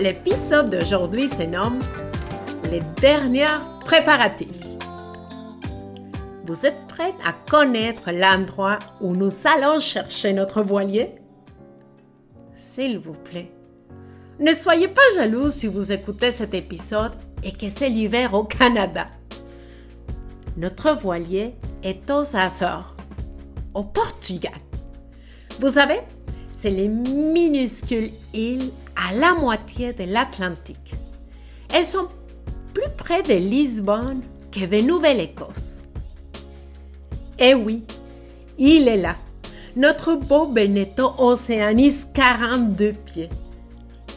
L'épisode d'aujourd'hui se nomme Les dernières préparatifs. Vous êtes prêts à connaître l'endroit où nous allons chercher notre voilier? S'il vous plaît, ne soyez pas jaloux si vous écoutez cet épisode et que c'est l'hiver au Canada. Notre voilier est aux Açores, au Portugal. Vous savez, c'est les minuscules îles à la moitié de l'Atlantique. Elles sont plus près de Lisbonne que de Nouvelle-Écosse. Eh oui, il est là, notre beau Benetto Oceanis 42 pieds.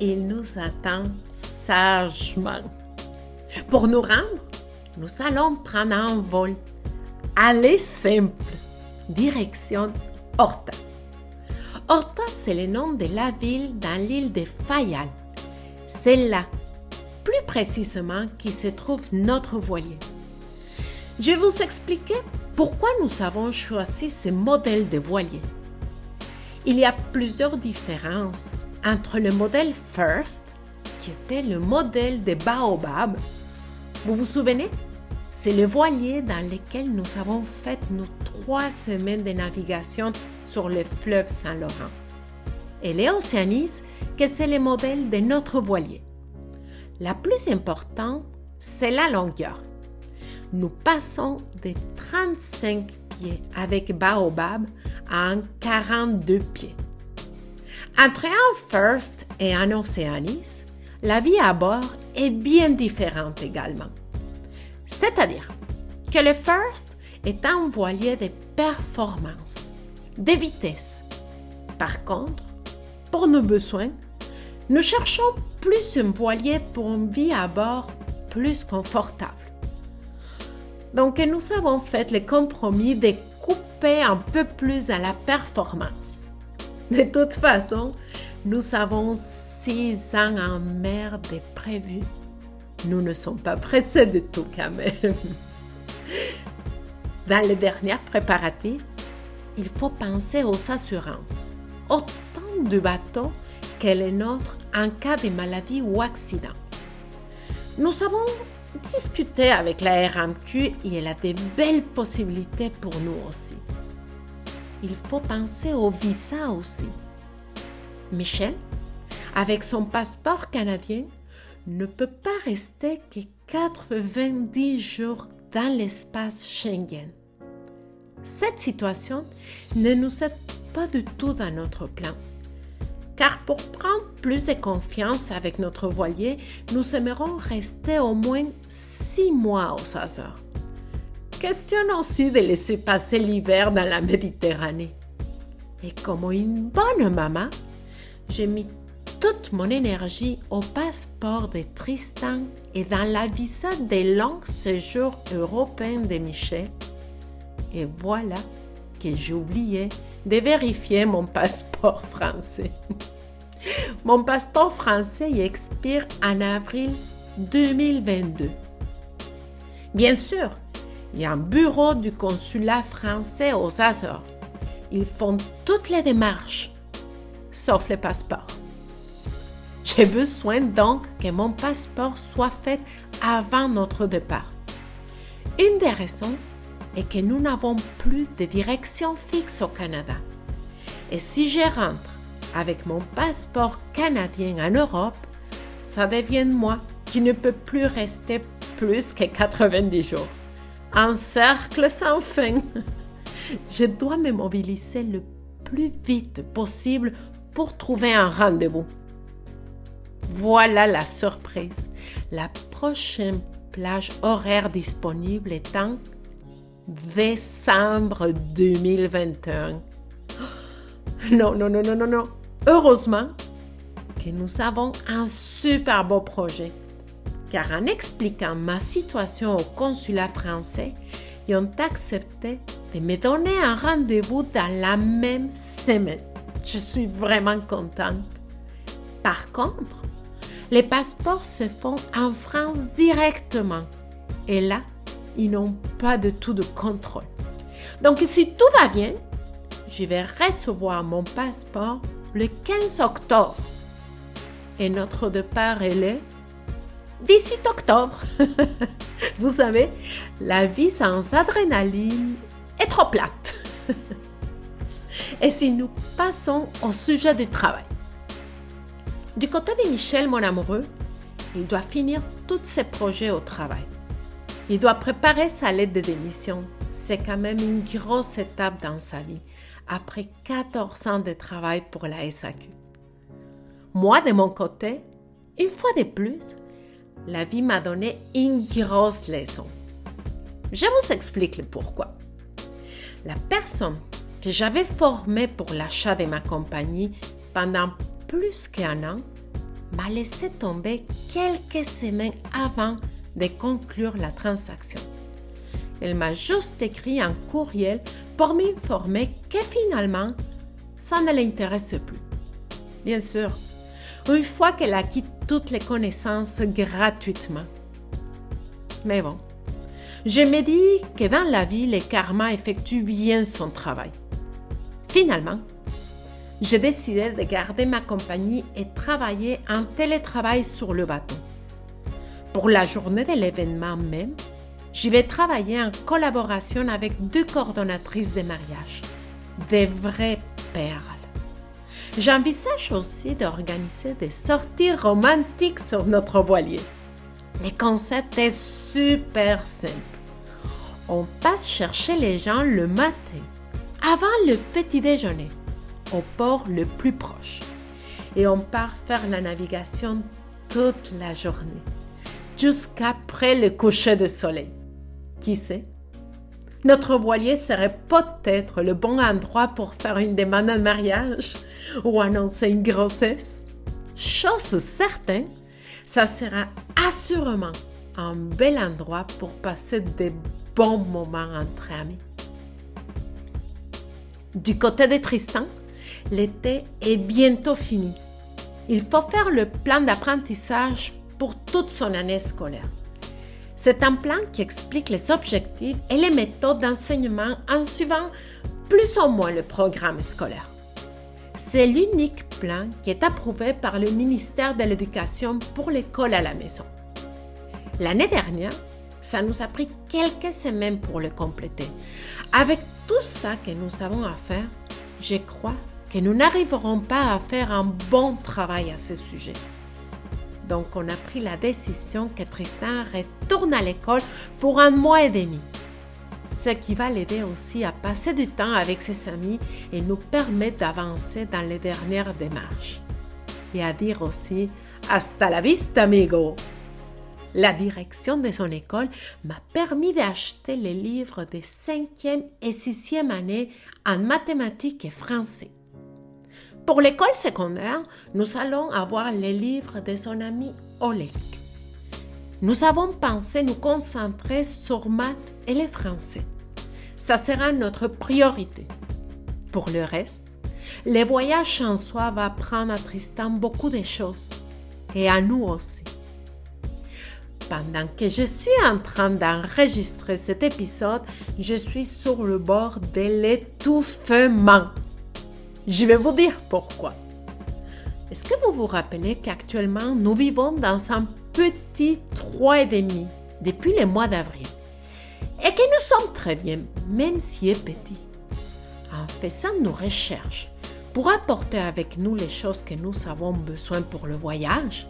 Il nous attend sagement. Pour nous rendre, nous allons prendre un vol. Allez simple, direction Horta. C'est le nom de la ville dans l'île de Fayal. C'est là, plus précisément, qui se trouve notre voilier. Je vais vous expliquer pourquoi nous avons choisi ce modèle de voilier. Il y a plusieurs différences entre le modèle First, qui était le modèle de Baobab. Vous vous souvenez? C'est le voilier dans lequel nous avons fait nos trois semaines de navigation sur le fleuve Saint-Laurent. Et l'Océanis, que c'est le modèle de notre voilier. La plus importante, c'est la longueur. Nous passons de 35 pieds avec Baobab à un 42 pieds. Entre un First et un Oceanis, la vie à bord est bien différente également. C'est-à-dire que le First est un voilier de performance, de vitesse. Par contre, pour nos besoins, nous cherchons plus un voilier pour une vie à bord plus confortable. Donc, nous avons fait le compromis de couper un peu plus à la performance. De toute façon, nous avons six ans en mer de prévu. Nous ne sommes pas pressés de tout quand même. Dans les dernières préparatifs, il faut penser aux assurances, du bateau que les nôtres en cas de maladie ou accident. Nous avons discuté avec la RMQ et elle a de belles possibilités pour nous aussi. Il faut penser au visa aussi. Michel, avec son passeport canadien, ne peut pas rester que 90 jours dans l'espace Schengen. Cette situation ne nous aide pas du tout dans notre plan. Car pour prendre plus de confiance avec notre voilier, nous aimerions rester au moins six mois aux Açores. Question aussi de laisser passer l'hiver dans la Méditerranée. Et comme une bonne maman, j'ai mis toute mon énergie au passeport de Tristan et dans la visa des longs séjours européens de Michel. Et voilà que j'ai oublié de vérifier mon passeport français. mon passeport français expire en avril 2022. Bien sûr, il y a un bureau du consulat français aux Açores. Ils font toutes les démarches, sauf le passeport. J'ai besoin donc que mon passeport soit fait avant notre départ. Une des raisons est que nous n'avons plus de direction fixe au Canada. Et si je rentre avec mon passeport canadien en Europe, ça devient moi qui ne peux plus rester plus que 90 jours. Un cercle sans fin. Je dois me mobiliser le plus vite possible pour trouver un rendez-vous. Voilà la surprise. La prochaine plage horaire disponible en décembre 2021. Non, non, non, non, non, non. Heureusement que nous avons un super beau projet car en expliquant ma situation au consulat français, ils ont accepté de me donner un rendez-vous dans la même semaine. Je suis vraiment contente. Par contre, les passeports se font en France directement. Et là, ils n'ont pas de tout de contrôle. Donc, si tout va bien, je vais recevoir mon passeport le 15 octobre. Et notre départ est le 18 octobre. Vous savez, la vie sans adrénaline est trop plate. Et si nous passons au sujet du travail. Du côté de Michel, mon amoureux, il doit finir tous ses projets au travail. Il doit préparer sa lettre de démission. C'est quand même une grosse étape dans sa vie, après 14 ans de travail pour la SAQ. Moi, de mon côté, une fois de plus, la vie m'a donné une grosse leçon. Je vous explique le pourquoi. La personne que j'avais formée pour l'achat de ma compagnie pendant plus qu'un an m'a laissé tomber quelques semaines avant de conclure la transaction. Elle m'a juste écrit un courriel pour m'informer que finalement, ça ne l'intéresse plus. Bien sûr, une fois qu'elle a quitté toutes les connaissances gratuitement. Mais bon, je me dis que dans la vie, le karma effectue bien son travail. Finalement, j'ai décidé de garder ma compagnie et travailler en télétravail sur le bateau. Pour la journée de l'événement même, je vais travailler en collaboration avec deux coordonnatrices de mariage, des vraies perles. J'envisage aussi d'organiser des sorties romantiques sur notre voilier. Le concept est super simple. On passe chercher les gens le matin, avant le petit déjeuner, au port le plus proche. Et on part faire la navigation toute la journée, jusqu'après le coucher de soleil. Qui sait? Notre voilier serait peut-être le bon endroit pour faire une demande de mariage ou annoncer une grossesse. Chose certaine, ça sera assurément un bel endroit pour passer des bons moments entre amis. Du côté de Tristan, l'été est bientôt fini. Il faut faire le plan d'apprentissage pour toute son année scolaire. C'est un plan qui explique les objectifs et les méthodes d'enseignement en suivant plus ou moins le programme scolaire. C'est l'unique plan qui est approuvé par le ministère de l'Éducation pour l'école à la maison. L'année dernière, ça nous a pris quelques semaines pour le compléter. Avec tout ça que nous avons à faire, je crois que nous n'arriverons pas à faire un bon travail à ce sujet. Donc, on a pris la décision que Tristan retourne à l'école pour un mois et demi ce qui va l'aider aussi à passer du temps avec ses amis et nous permet d'avancer dans les dernières démarches. Et à dire aussi Hasta la vista, amigo! La direction de son école m'a permis d'acheter les livres des cinquième et sixième années en mathématiques et français. Pour l'école secondaire, nous allons avoir les livres de son ami Oleg. Nous avons pensé nous concentrer sur maths et les français. Ça sera notre priorité. Pour le reste, le voyage en soi va apprendre à Tristan beaucoup de choses et à nous aussi. Pendant que je suis en train d'enregistrer cet épisode, je suis sur le bord de l'étouffement. Je vais vous dire pourquoi. Est-ce que vous vous rappelez qu'actuellement nous vivons dans un petit 3,5 depuis le mois d'avril et que nous sommes très bien, même si est petit. En faisant nos recherches pour apporter avec nous les choses que nous avons besoin pour le voyage,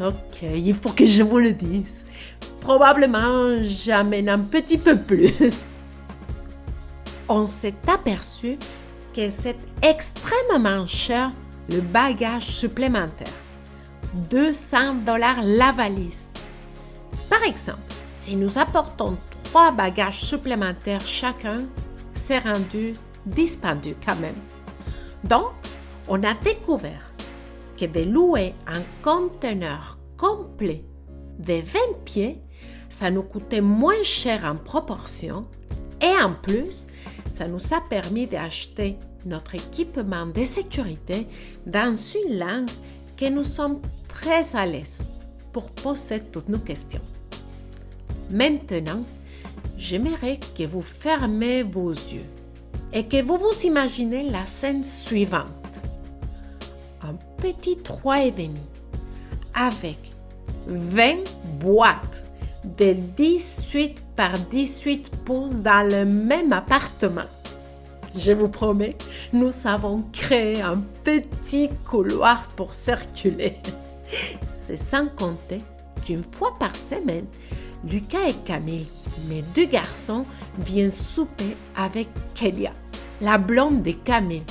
ok, il faut que je vous le dise. Probablement, j'amène un petit peu plus. On s'est aperçu c'est extrêmement cher le bagage supplémentaire. 200 dollars la valise. Par exemple, si nous apportons trois bagages supplémentaires chacun, c'est rendu dispendieux quand même. Donc, on a découvert que de louer un conteneur complet de 20 pieds, ça nous coûtait moins cher en proportion et en plus, ça nous a permis d'acheter notre équipement de sécurité dans une langue que nous sommes très à l'aise pour poser toutes nos questions. Maintenant, j'aimerais que vous fermez vos yeux et que vous vous imaginez la scène suivante. Un petit et demi avec 20 boîtes de 18 par 18 pouces dans le même appartement. Je vous promets, nous avons créé un petit couloir pour circuler. C'est sans compter qu'une fois par semaine, Lucas et Camille, mes deux garçons, viennent souper avec Kelia, la blonde de Camille.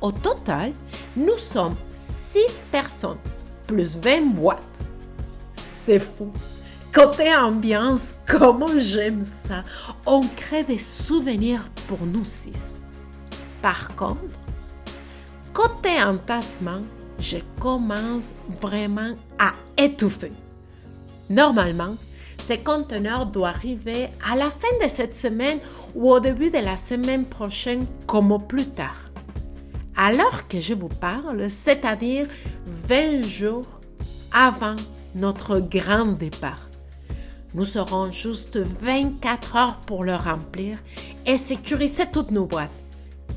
Au total, nous sommes six personnes, plus 20 boîtes. C'est fou. Côté ambiance, comment j'aime ça. On crée des souvenirs pour nous six. Par contre, côté entassement, je commence vraiment à étouffer. Normalement, ces conteneurs doivent arriver à la fin de cette semaine ou au début de la semaine prochaine comme au plus tard. Alors que je vous parle, c'est-à-dire 20 jours avant notre grand départ. Nous aurons juste 24 heures pour le remplir et sécuriser toutes nos boîtes,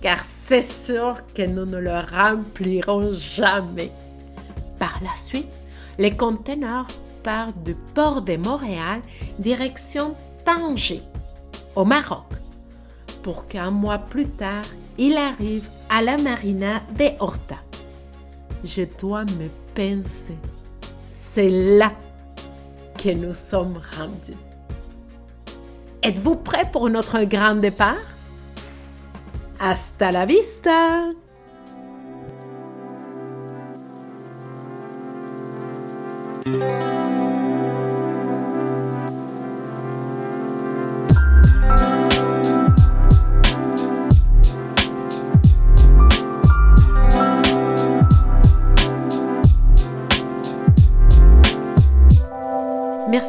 car c'est sûr que nous ne le remplirons jamais. Par la suite, les conteneurs partent du port de Montréal direction Tanger, au Maroc, pour qu'un mois plus tard, il arrive à la marina de Horta. Je dois me penser. C'est là que nous sommes rendus. Êtes-vous prêts pour notre grand départ? Hasta la vista!